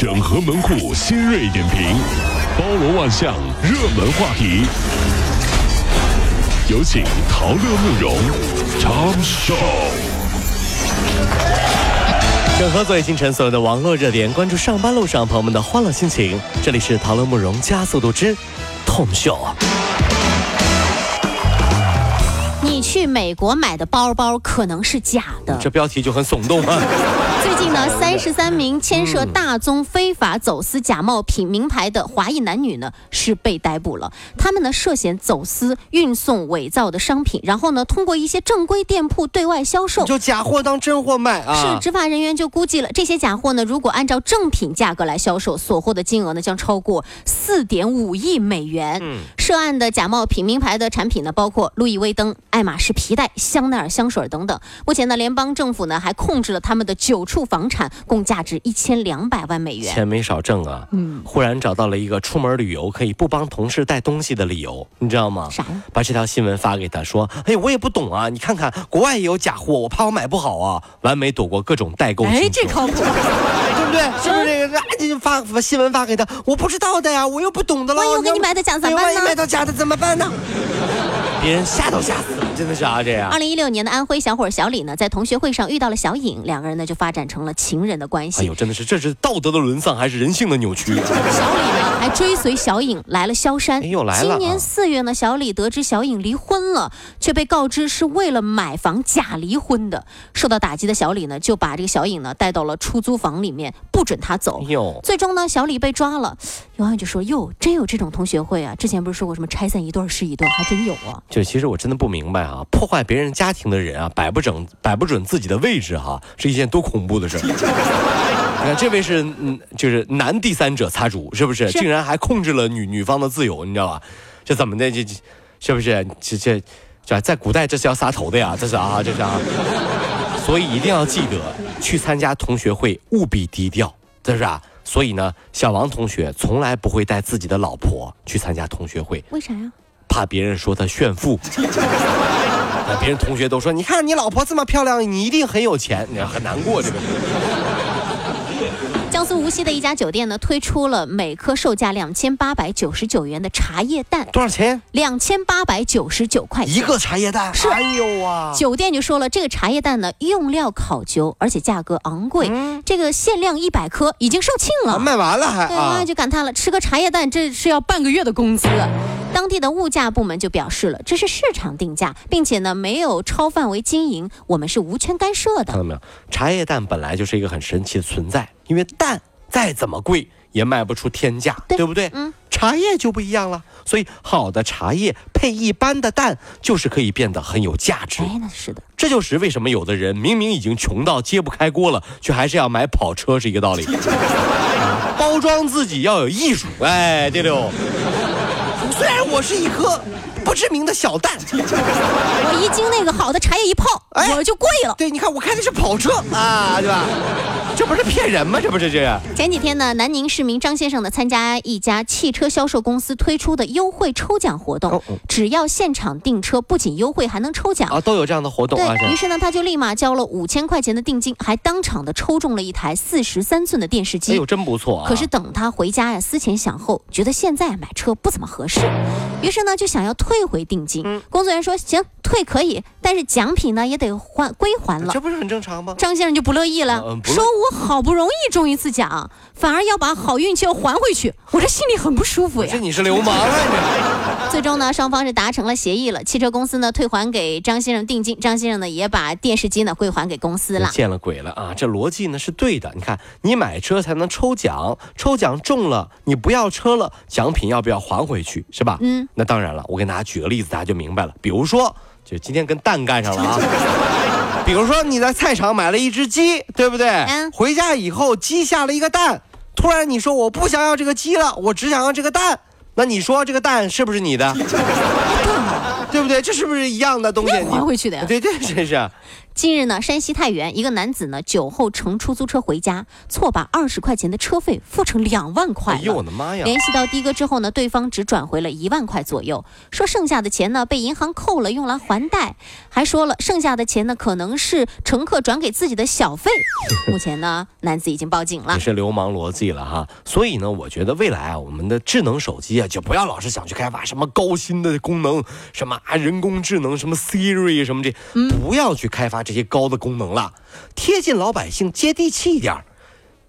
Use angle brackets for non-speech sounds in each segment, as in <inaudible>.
整合门户新锐点评，包罗万象，热门话题。有请陶乐慕容长寿。整合最新晨所有的网络热点，关注上班路上朋友们的欢乐心情。这里是陶乐慕容加速度之 Tom Show。你去美国买的包包可能是假的。这标题就很耸动啊！最近呢，<laughs> 三十三名牵涉大宗非法走私假冒品名牌的华裔男女呢是被逮捕了。他们呢涉嫌走私、运送伪造的商品，然后呢通过一些正规店铺对外销售。就假货当真货卖啊！是执法人员就估计了，这些假货呢，如果按照正品价格来销售，所获的金额呢将超过四点五亿美元。嗯，涉案的假冒品名牌的产品呢，包括路易威登、爱马仕皮带、香奈儿香水等等。目前呢，联邦政府呢还控制了他们的九处房产，共价值一千两百万美元。钱没少挣啊！嗯，忽然找到了一个出门旅游可以不帮同事带东西的理由，你知道吗？啥呀？把这条新闻发给他说：“哎，我也不懂啊，你看看国外也有假货，我怕我买不好啊。”完美躲过各种代购。哎，这靠谱，<laughs> 对不对？是不是这个？你就发把新闻发给他，我不知道的呀，我又不懂的了。万一我给你买的假怎么办呢？万一买到假的怎么办呢？别人吓都吓死了，真的是啊，这样。二零一六年的安徽小伙小李呢，在同学会上遇到了小颖，两个人呢就发展成了情人的关系。哎呦，真的是，这是道德的沦丧还是人性的扭曲？小李呢还追随小颖来了萧山。又，来了！今年四月呢，小李得知小颖离婚了，却被告知是为了买房假离婚的。受到打击的小李呢，就把这个小颖呢带到了出租房里面，不准她走。哟，最终呢，小李被抓了。有网友就说：“哟，真有这种同学会啊！之前不是说过什么拆散一对是一对，还真有啊。”就其实我真的不明白啊，破坏别人家庭的人啊，摆不整、摆不准自己的位置哈，是一件多恐怖的事 <laughs> 看这位是嗯，就是男第三者擦主，是不是？竟然还控制了女女方的自由，你知道吧？这怎么的？这这是不是？这这这在古代这是要杀头的呀？这是啊，这是啊。所以一定要记得去参加同学会，务必低调，这是啊。所以呢，小王同学从来不会带自己的老婆去参加同学会，为啥呀？怕别人说他炫富。<laughs> 那别人同学都说，你看你老婆这么漂亮，你一定很有钱，你很难过这个。江苏无锡的一家酒店呢，推出了每颗售价两千八百九十九元的茶叶蛋，多少钱？两千八百九十九块钱一个茶叶蛋。是，哎呦啊！酒店就说了，这个茶叶蛋呢，用料考究，而且价格昂贵，这个限量一百颗已经售罄了，卖完了还对，就感叹了，吃个茶叶蛋这是要半个月的工资。当地的物价部门就表示了，这是市场定价，并且呢没有超范围经营，我们是无权干涉的。看到没有？茶叶蛋本来就是一个很神奇的存在，因为蛋再怎么贵也卖不出天价，对不对？嗯。茶叶就不一样了，所以好的茶叶配一般的蛋，就是可以变得很有价值。哎，那是的。这就是为什么有的人明明已经穷到揭不开锅了，却还是要买跑车是一个道理。<laughs> 包装自己要有艺术，哎，对溜。虽然我是一颗不知名的小蛋，我一经那个好的茶叶一泡，我就跪了。对，你看我开的是跑车啊，对吧？这不是骗人吗？这不是这样。前几天呢，南宁市民张先生呢参加一家汽车销售公司推出的优惠抽奖活动，只要现场订车，不仅优惠，还能抽奖啊，都有这样的活动啊。对于是呢，他就立马交了五千块钱的定金，还当场的抽中了一台四十三寸的电视机。哎呦，真不错啊！可是等他回家呀，思前想后，觉得现在买车不怎么合适，于是呢就想要退回定金。工作人员说行，退可以，但是奖品呢也得还归还了。这不是很正常吗？张先生就不乐意了，说我好不容易中一次奖，反而要把好运气要还回去，我这心里很不舒服呀。这你是流氓啊你！<laughs> 最终呢，双方是达成了协议了，汽车公司呢退还给张先生定金，张先生呢也把电视机呢归还给公司了。见了鬼了啊！这逻辑呢是对的。你看，你买车才能抽奖，抽奖中了，你不要车了，奖品要不要还回去？是吧？嗯。那当然了，我给大家举个例子，大家就明白了。比如说，就今天跟蛋干上了啊。<laughs> 比如说你在菜场买了一只鸡，对不对？嗯。回家以后鸡下了一个蛋，突然你说我不想要这个鸡了，我只想要这个蛋，那你说这个蛋是不是你的？<laughs> 对不对？这是不是一样的东西？还回去的呀？对对，这是。近日呢，山西太原一个男子呢酒后乘出租车回家，错把二十块钱的车费付成两万块哎呦我的妈呀！联系到的哥之后呢，对方只转回了一万块左右，说剩下的钱呢被银行扣了，用来还贷，还说了剩下的钱呢可能是乘客转给自己的小费。<laughs> 目前呢，男子已经报警了也。是流氓逻辑了哈。所以呢，我觉得未来啊，我们的智能手机啊，就不要老是想去开发什么高新的功能，什么啊人工智能，什么 Siri 什么这，不要去开发这些高的功能了，贴近老百姓，接地气一点。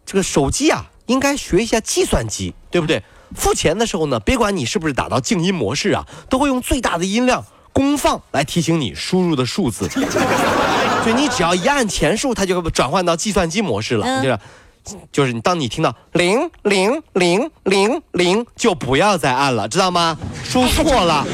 这个手机啊，应该学一下计算机，对不对？付钱的时候呢，别管你是不是打到静音模式啊，都会用最大的音量公放来提醒你输入的数字。<laughs> 就你只要一按钱数，它就会转换到计算机模式了。嗯就是，就是你当你听到零零零零零，就不要再按了，知道吗？输错了。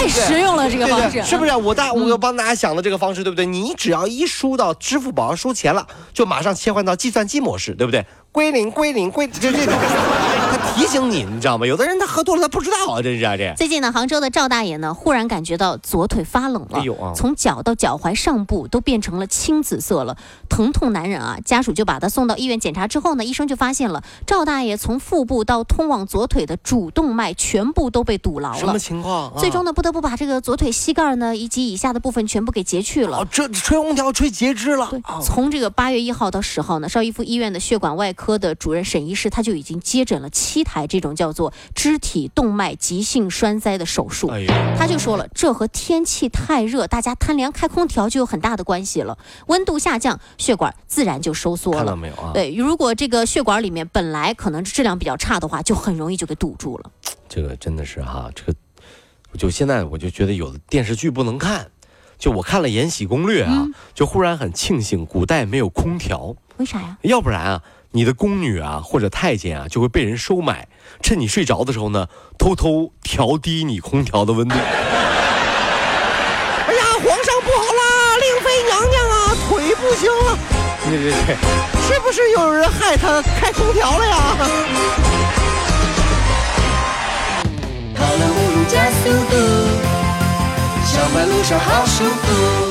太实用了这个方式，对是不是？我大我帮大家想的这个方式，对不对？你只要一输到支付宝上输钱了，就马上切换到计算机模式，对不对？归零归零归，就这种，他提醒你，你知道吗？有的人他喝多了他不知道啊，真是啊这。最近呢，杭州的赵大爷呢，忽然感觉到左腿发冷了，哎呦啊从脚到脚踝上部都变成了青紫色了，疼痛难忍啊！家属就把他送到医院检查之后呢，医生就发现了赵大爷从腹部到通往左腿的主动脉全部都被堵牢了什么。情况？最终呢？不得不把这个左腿膝盖呢以及以下的部分全部给截去了哦，。这吹空调吹截肢了。从这个八月一号到十号呢，邵逸夫医院的血管外科的主任沈医师他就已经接诊了七台这种叫做肢体动脉急性栓塞的手术。哎，他就说了，这和天气太热，大家贪凉开空调就有很大的关系了。温度下降，血管自然就收缩了。看到没有啊？对，如果这个血管里面本来可能质量比较差的话，就很容易就给堵住了。这个真的是哈，这个我就现在我就觉得有的电视剧不能看，就我看了《延禧攻略》啊，就忽然很庆幸古代没有空调，为啥呀？要不然啊，你的宫女啊或者太监啊就会被人收买，趁你睡着的时候呢，偷偷调低你空调的温度。哎呀，皇上不好啦，令妃娘娘啊，腿不行了。对对对，是不是有人害她开空调了呀？跑了五路加速度，上班路上好舒服。